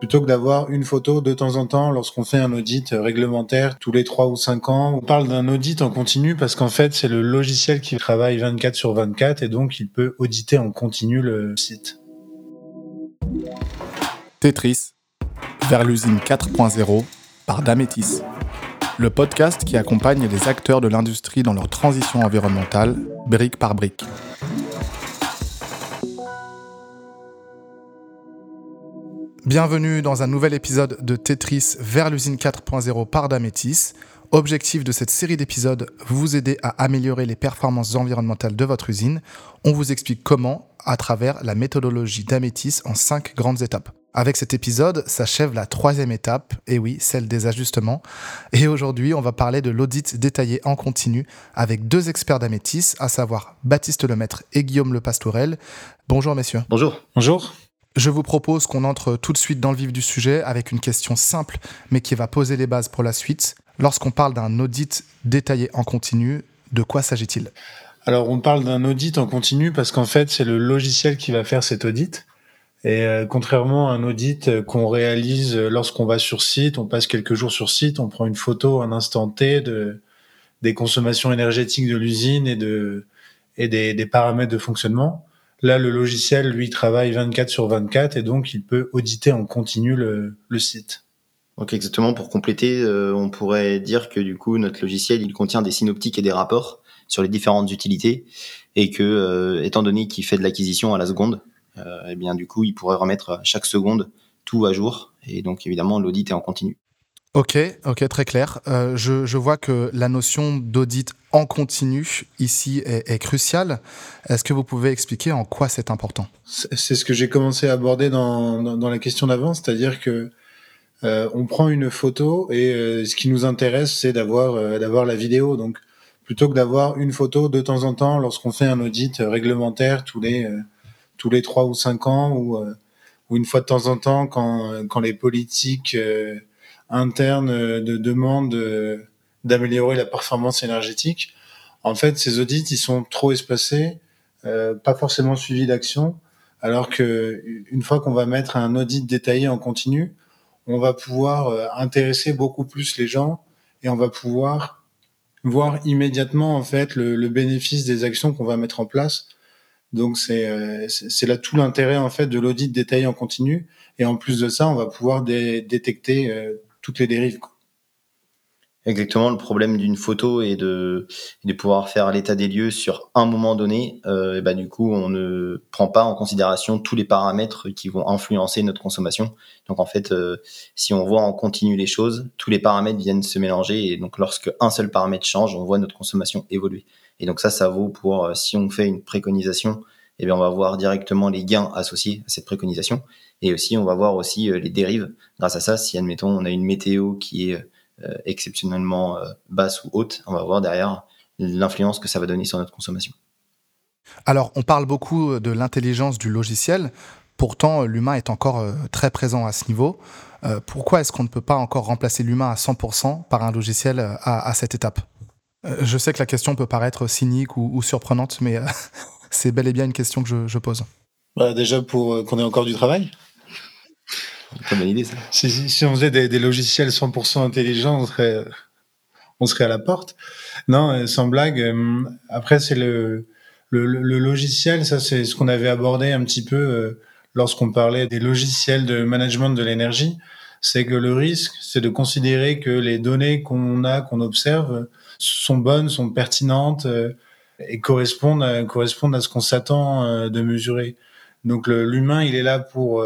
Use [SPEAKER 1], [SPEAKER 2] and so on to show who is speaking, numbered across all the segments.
[SPEAKER 1] plutôt que d'avoir une photo de temps en temps lorsqu'on fait un audit réglementaire tous les 3 ou 5 ans. On parle d'un audit en continu parce qu'en fait, c'est le logiciel qui travaille 24 sur 24 et donc il peut auditer en continu le site.
[SPEAKER 2] Tetris, vers l'usine 4.0 par Dametis. Le podcast qui accompagne les acteurs de l'industrie dans leur transition environnementale, brique par brique. Bienvenue dans un nouvel épisode de Tetris vers l'usine 4.0 par Dametis. Objectif de cette série d'épisodes, vous aider à améliorer les performances environnementales de votre usine. On vous explique comment à travers la méthodologie d'Amétis en cinq grandes étapes. Avec cet épisode s'achève la troisième étape, et oui, celle des ajustements. Et aujourd'hui, on va parler de l'audit détaillé en continu avec deux experts d'Amétis, à savoir Baptiste Lemaître et Guillaume Le Pastourel. Bonjour messieurs.
[SPEAKER 3] Bonjour.
[SPEAKER 1] Bonjour.
[SPEAKER 2] Je vous propose qu'on entre tout de suite dans le vif du sujet avec une question simple mais qui va poser les bases pour la suite. Lorsqu'on parle d'un audit détaillé en continu, de quoi s'agit-il?
[SPEAKER 1] Alors on parle d'un audit en continu parce qu'en fait c'est le logiciel qui va faire cet audit. Et euh, contrairement à un audit qu'on réalise lorsqu'on va sur site, on passe quelques jours sur site, on prend une photo un instant T de, des consommations énergétiques de l'usine et, de, et des, des paramètres de fonctionnement. Là, le logiciel, lui, travaille 24 sur 24 et donc il peut auditer en continu le, le site.
[SPEAKER 3] Donc exactement, pour compléter, euh, on pourrait dire que du coup, notre logiciel, il contient des synoptiques et des rapports sur les différentes utilités et que, euh, étant donné qu'il fait de l'acquisition à la seconde, euh, eh bien du coup, il pourrait remettre chaque seconde tout à jour et donc évidemment, l'audit est en continu.
[SPEAKER 2] Ok, ok, très clair. Euh, je, je, vois que la notion d'audit en continu ici est, est cruciale. Est-ce que vous pouvez expliquer en quoi c'est important?
[SPEAKER 1] C'est ce que j'ai commencé à aborder dans, dans, dans la question d'avant, c'est-à-dire que euh, on prend une photo et euh, ce qui nous intéresse, c'est d'avoir euh, d'avoir la vidéo. Donc, plutôt que d'avoir une photo de temps en temps, lorsqu'on fait un audit réglementaire tous les euh, tous les trois ou cinq ans, ou ou une fois de temps en temps quand quand les politiques interne euh, de demande euh, d'améliorer la performance énergétique. En fait, ces audits, ils sont trop espacés, euh, pas forcément suivis d'action, alors que une fois qu'on va mettre un audit détaillé en continu, on va pouvoir intéresser beaucoup plus les gens et on va pouvoir voir immédiatement en fait le, bénéfice des actions qu'on va mettre en place. Donc c'est là tout l'intérêt en fait de l'audit détaillé en continu et en plus de ça, on va pouvoir dé détecter toutes les dérives.
[SPEAKER 3] Exactement, le problème d'une photo est de, de pouvoir faire l'état des lieux sur un moment donné. Euh, et bah, du coup, on ne prend pas en considération tous les paramètres qui vont influencer notre consommation. Donc en fait, euh, si on voit en continu les choses, tous les paramètres viennent se mélanger. Et donc lorsque un seul paramètre change, on voit notre consommation évoluer. Et donc ça, ça vaut pour euh, si on fait une préconisation, eh bien on va voir directement les gains associés à cette préconisation. Et aussi, on va voir aussi euh, les dérives grâce à ça. Si, admettons, on a une météo qui est euh, exceptionnellement euh, basse ou haute, on va voir derrière l'influence que ça va donner sur notre consommation.
[SPEAKER 2] Alors, on parle beaucoup de l'intelligence du logiciel. Pourtant, l'humain est encore très présent à ce niveau. pourquoi est-ce qu'on ne peut pas encore remplacer l'humain à 100% par un logiciel à, à cette étape? Je sais que la question peut paraître cynique ou, ou surprenante, mais c'est bel et bien une question que je, je pose.
[SPEAKER 1] Bah, déjà pour qu'on ait encore du travail? Si, on faisait des, logiciels 100% intelligents, on serait, on serait à la porte. Non, euh, sans blague. Euh, après, c'est le, le, le, logiciel, ça, c'est ce qu'on avait abordé un petit peu euh, lorsqu'on parlait des logiciels de management de l'énergie. C'est que le risque, c'est de considérer que les données qu'on a, qu'on observe, sont bonnes, sont pertinentes et correspondent à, correspondent à ce qu'on s'attend de mesurer. Donc l'humain, il est là pour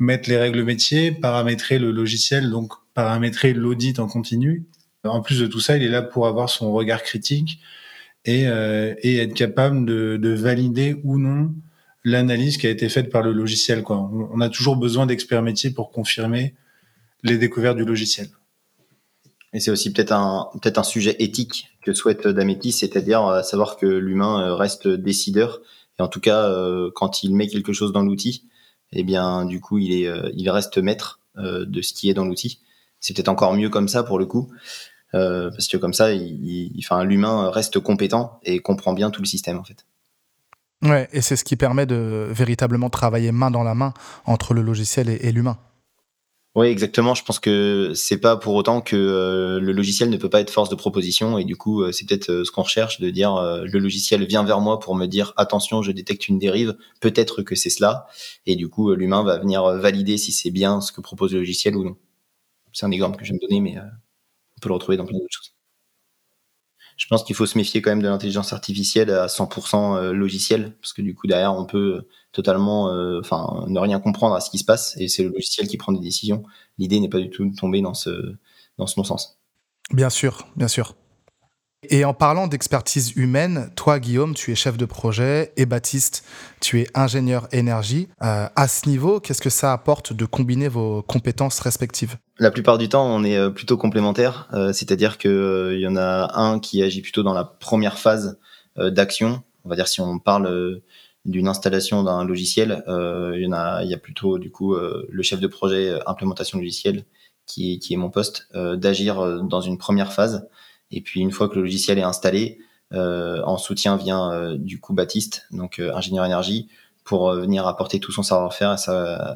[SPEAKER 1] mettre les règles métiers, paramétrer le logiciel, donc paramétrer l'audit en continu. En plus de tout ça, il est là pour avoir son regard critique et, euh, être capable de, de, valider ou non l'analyse qui a été faite par le logiciel. On, a toujours besoin d'experts métiers pour confirmer les découvertes du logiciel.
[SPEAKER 3] Et c'est aussi peut-être un, peut-être un sujet éthique que souhaite Damétis, c'est-à-dire euh, savoir que l'humain euh, reste décideur. Et en tout cas, euh, quand il met quelque chose dans l'outil, eh bien, du coup, il, est, euh, il reste maître euh, de ce qui est dans l'outil. C'est peut-être encore mieux comme ça pour le coup, euh, parce que comme ça, enfin, l'humain reste compétent et comprend bien tout le système en fait.
[SPEAKER 2] Ouais, et c'est ce qui permet de véritablement travailler main dans la main entre le logiciel et l'humain.
[SPEAKER 3] Oui, exactement. Je pense que c'est pas pour autant que euh, le logiciel ne peut pas être force de proposition et du coup, euh, c'est peut-être euh, ce qu'on recherche de dire le logiciel vient vers moi pour me dire attention, je détecte une dérive, peut-être que c'est cela et du coup, l'humain va venir valider si c'est bien ce que propose le logiciel ou non. C'est un exemple que je vais me donner, mais on peut le retrouver dans plein d'autres choses je pense qu'il faut se méfier quand même de l'intelligence artificielle à 100% euh, logiciel, parce que du coup derrière on peut totalement, euh, enfin, ne rien comprendre à ce qui se passe, et c'est le logiciel qui prend des décisions. L'idée n'est pas du tout de tomber dans ce dans ce non-sens.
[SPEAKER 2] Bien sûr, bien sûr. Et en parlant d'expertise humaine, toi, Guillaume, tu es chef de projet et Baptiste, tu es ingénieur énergie. Euh, à ce niveau, qu'est-ce que ça apporte de combiner vos compétences respectives?
[SPEAKER 3] La plupart du temps, on est euh, plutôt complémentaires, euh, c'est-à-dire qu'il y en a un qui agit plutôt dans la première phase d'action. On va dire si on parle d'une installation d'un logiciel, il y en a, il y a plutôt du coup le chef de projet implémentation logicielle qui, est mon poste, d'agir dans une première phase et puis une fois que le logiciel est installé, euh, en soutien vient euh, du coup Baptiste, donc euh, ingénieur énergie, pour venir apporter tout son savoir-faire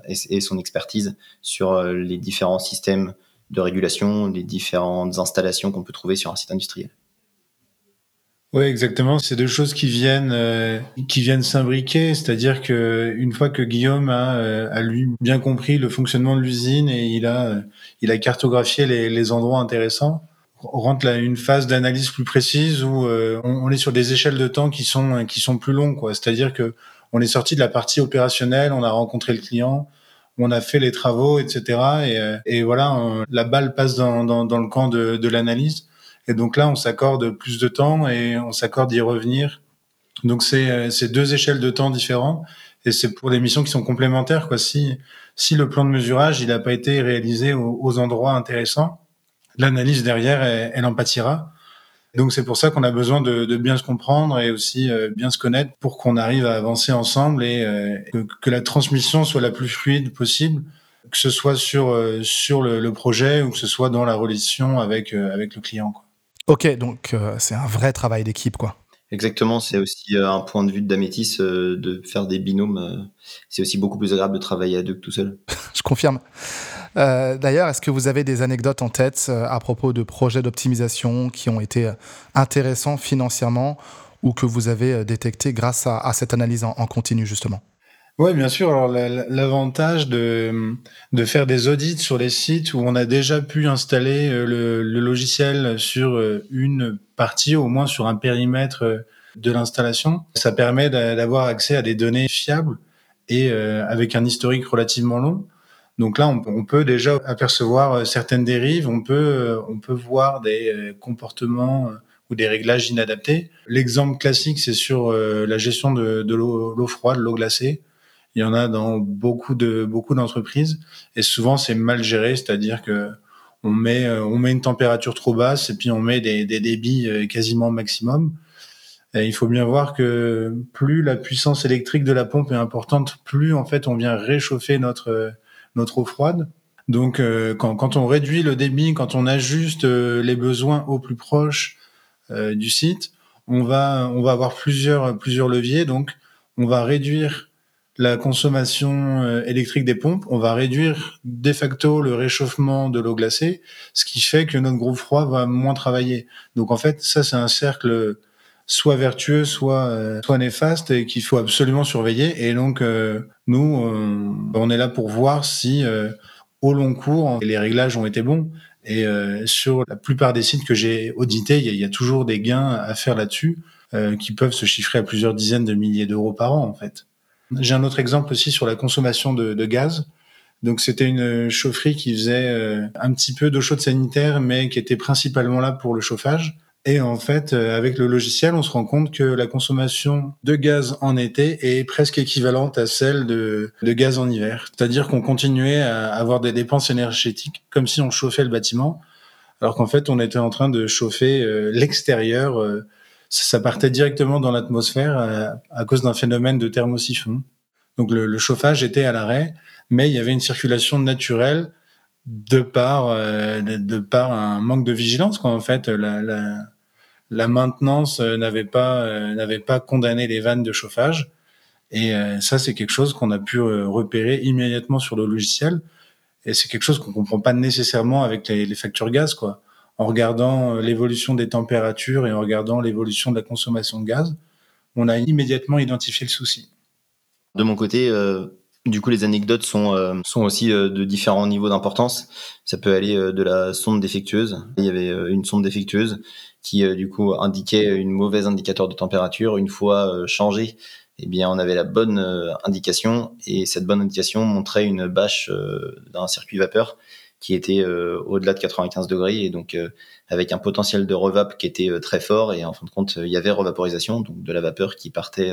[SPEAKER 3] et, son expertise sur les différents systèmes de régulation, les différentes installations qu'on peut trouver sur un site industriel.
[SPEAKER 1] Oui, exactement. C'est deux choses qui viennent qui viennent s'imbriquer, c'est-à-dire que une fois que Guillaume a, a, lui bien compris le fonctionnement de l'usine et il a il a cartographié les, les endroits intéressants, on rentre là une phase d'analyse plus précise où euh, on, est sur des échelles de temps qui sont qui sont plus longues quoi. C'est-à-dire que on est sorti de la partie opérationnelle, on a rencontré le client, on a fait les travaux, etc. Et, euh, et voilà, la balle passe dans, dans, dans le camp de, de l'analyse. Et donc là, on s'accorde plus de temps et on s'accorde d'y revenir. Donc c'est euh, deux échelles de temps différentes et c'est pour des missions qui sont complémentaires quoi. Si si le plan de mesurage il n'a pas été réalisé aux endroits intéressants l'analyse derrière, elle, en pâtira. Donc c'est pour ça qu'on a besoin de, de, bien se comprendre et aussi euh, bien se connaître pour qu'on arrive à avancer ensemble et euh, que, que, la transmission soit la plus fluide possible, que ce soit sur euh, sur le, le, projet ou que ce soit dans la relation avec avec le client. Quoi.
[SPEAKER 2] Ok, donc c'est un vrai travail d'équipe, quoi.
[SPEAKER 3] Exactement, c'est aussi un point de vue d'Amétis de faire des binômes. c'est aussi beaucoup plus agréable de travailler à deux que tout seul.
[SPEAKER 2] Je confirme. Euh, d'ailleurs, est-ce que vous avez des anecdotes en tête euh, à propos de projets d'optimisation qui ont été euh, intéressants financièrement ou que vous avez détectés grâce à, cette analyse en, continu, justement?
[SPEAKER 1] Oui, bien sûr. Alors l'avantage de, de faire des audits sur les sites où on a déjà pu installer le, logiciel sur une partie, au moins sur un périmètre de l'installation, ça permet d'avoir accès à des données fiables et avec un historique relativement long. Donc là, on, peut déjà apercevoir euh, certaines dérives, on peut, euh, on peut voir des euh, comportements ou des réglages inadaptés. L'exemple classique, c'est sur la gestion de, de l'eau froide, l'eau glacée. Il y en a dans beaucoup de beaucoup d'entreprises et souvent c'est mal géré, c'est-à-dire que on met on met une température trop basse et puis on met des, débits quasiment maximum. Il faut bien voir que plus la puissance électrique de la pompe est importante, plus en fait on vient réchauffer notre notre eau froide. Donc euh, quand, quand, on réduit le débit, quand on ajuste euh, les besoins au plus proche euh, du site, on va on va avoir plusieurs plusieurs leviers. Donc on va réduire la consommation électrique des pompes, on va réduire de facto le réchauffement de l'eau glacée, ce qui fait que notre groupe froid va moins travailler. Donc en fait, ça c'est un cercle soit vertueux, soit euh, soit néfaste et qu'il faut absolument surveiller. Et donc euh, nous, on est là pour voir si euh, au long cours les réglages ont été bons. Et sur la plupart des sites que j'ai audités, il y, a toujours des gains à faire là-dessus qui peuvent se chiffrer à plusieurs dizaines de milliers d'euros par an en fait. J'ai un autre exemple aussi sur la consommation de, gaz. Donc c'était une chaufferie qui faisait un petit peu d'eau chaude sanitaire, mais qui était principalement là pour le chauffage. Et en fait, euh, avec le logiciel, on se rend compte que la consommation de gaz en été est presque équivalente à celle de, de gaz en hiver. C'est-à-dire qu'on continuait à avoir des dépenses énergétiques comme si on chauffait le bâtiment, alors qu'en fait, on était en train de chauffer euh, l'extérieur. Euh, ça partait directement dans l'atmosphère à, cause d'un phénomène de thermosiphon. Donc le, chauffage était à l'arrêt, mais il y avait une circulation naturelle de par de par un manque de vigilance quoi en fait la, la, maintenance euh, n'avait pas euh, pas condamné les vannes de chauffage. Et euh, ça, c'est quelque chose qu'on a pu repérer immédiatement sur le logiciel. Et c'est quelque chose qu'on comprend pas nécessairement avec les, les factures gaz, quoi. En regardant l'évolution des températures et en regardant l'évolution de la consommation de gaz, on a immédiatement identifié le souci.
[SPEAKER 3] De mon côté, euh, du coup, les anecdotes sont, euh, sont aussi euh, de différents niveaux d'importance. Ça peut aller de la sonde défectueuse. Il y avait une sonde défectueuse qui, du coup, indiquait une mauvaise indicateur de température. Une fois changée, eh bien, on avait la bonne indication et cette bonne indication montrait une bâche d'un circuit vapeur qui était au-delà de 95 degrés et donc avec un potentiel de revap qui était très fort et en fin de compte il y avait revaporisation donc de la vapeur qui partait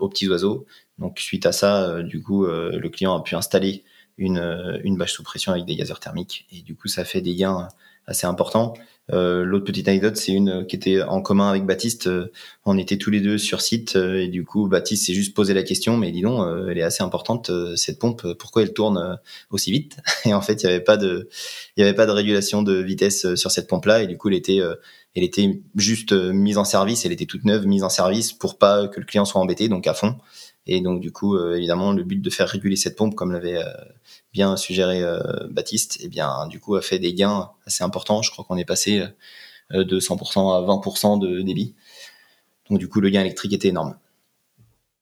[SPEAKER 3] aux petits oiseaux. Donc suite à ça, du coup le client a pu installer une, une bâche sous pression avec des gazeurs thermiques et du coup ça fait des gains assez importants. Euh, L'autre petite anecdote, c'est une qui était en commun avec Baptiste. Euh, on était tous les deux sur site euh, et du coup, Baptiste s'est juste posé la question, mais dis donc, euh, elle est assez importante cette pompe. Pourquoi elle tourne aussi vite Et en fait, il n'y avait pas de, il y avait pas de régulation de vitesse sur cette pompe-là et du coup, elle était, elle était juste mise en service. Elle était toute neuve, mise en service pour pas que le client soit embêté, donc à fond. Et donc du coup, euh, évidemment, le but de faire réguler cette pompe, comme l'avait euh, bien suggéré euh, Baptiste, et eh bien du coup a fait des gains assez importants. Je crois qu'on est passé de 100% à 20% de débit. Donc du coup, le gain électrique était énorme.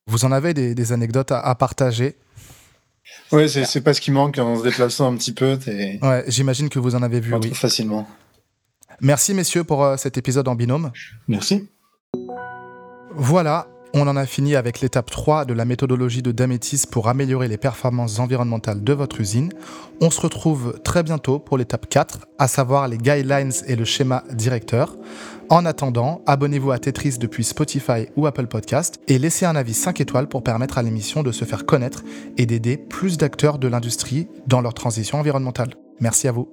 [SPEAKER 2] Vous en avez des, anecdotes à, partager?
[SPEAKER 1] Oui, c'est pas ce qui manque en se déplaçant un petit peu.
[SPEAKER 2] Ouais, j'imagine que vous en avez vu.
[SPEAKER 1] Oui. Facilement.
[SPEAKER 2] Merci messieurs pour cet épisode en binôme.
[SPEAKER 1] Merci.
[SPEAKER 2] Voilà, on en a fini avec l'étape 3 de la méthodologie de Dametis pour améliorer les performances environnementales de votre usine. On se retrouve très bientôt pour l'étape 4, à savoir les guidelines et le schéma directeur. En attendant, abonnez-vous à Tetris depuis Spotify ou Apple Podcast et laissez un avis 5 étoiles pour permettre à l'émission de se faire connaître et d'aider plus d'acteurs de l'industrie dans leur transition environnementale. Merci à vous.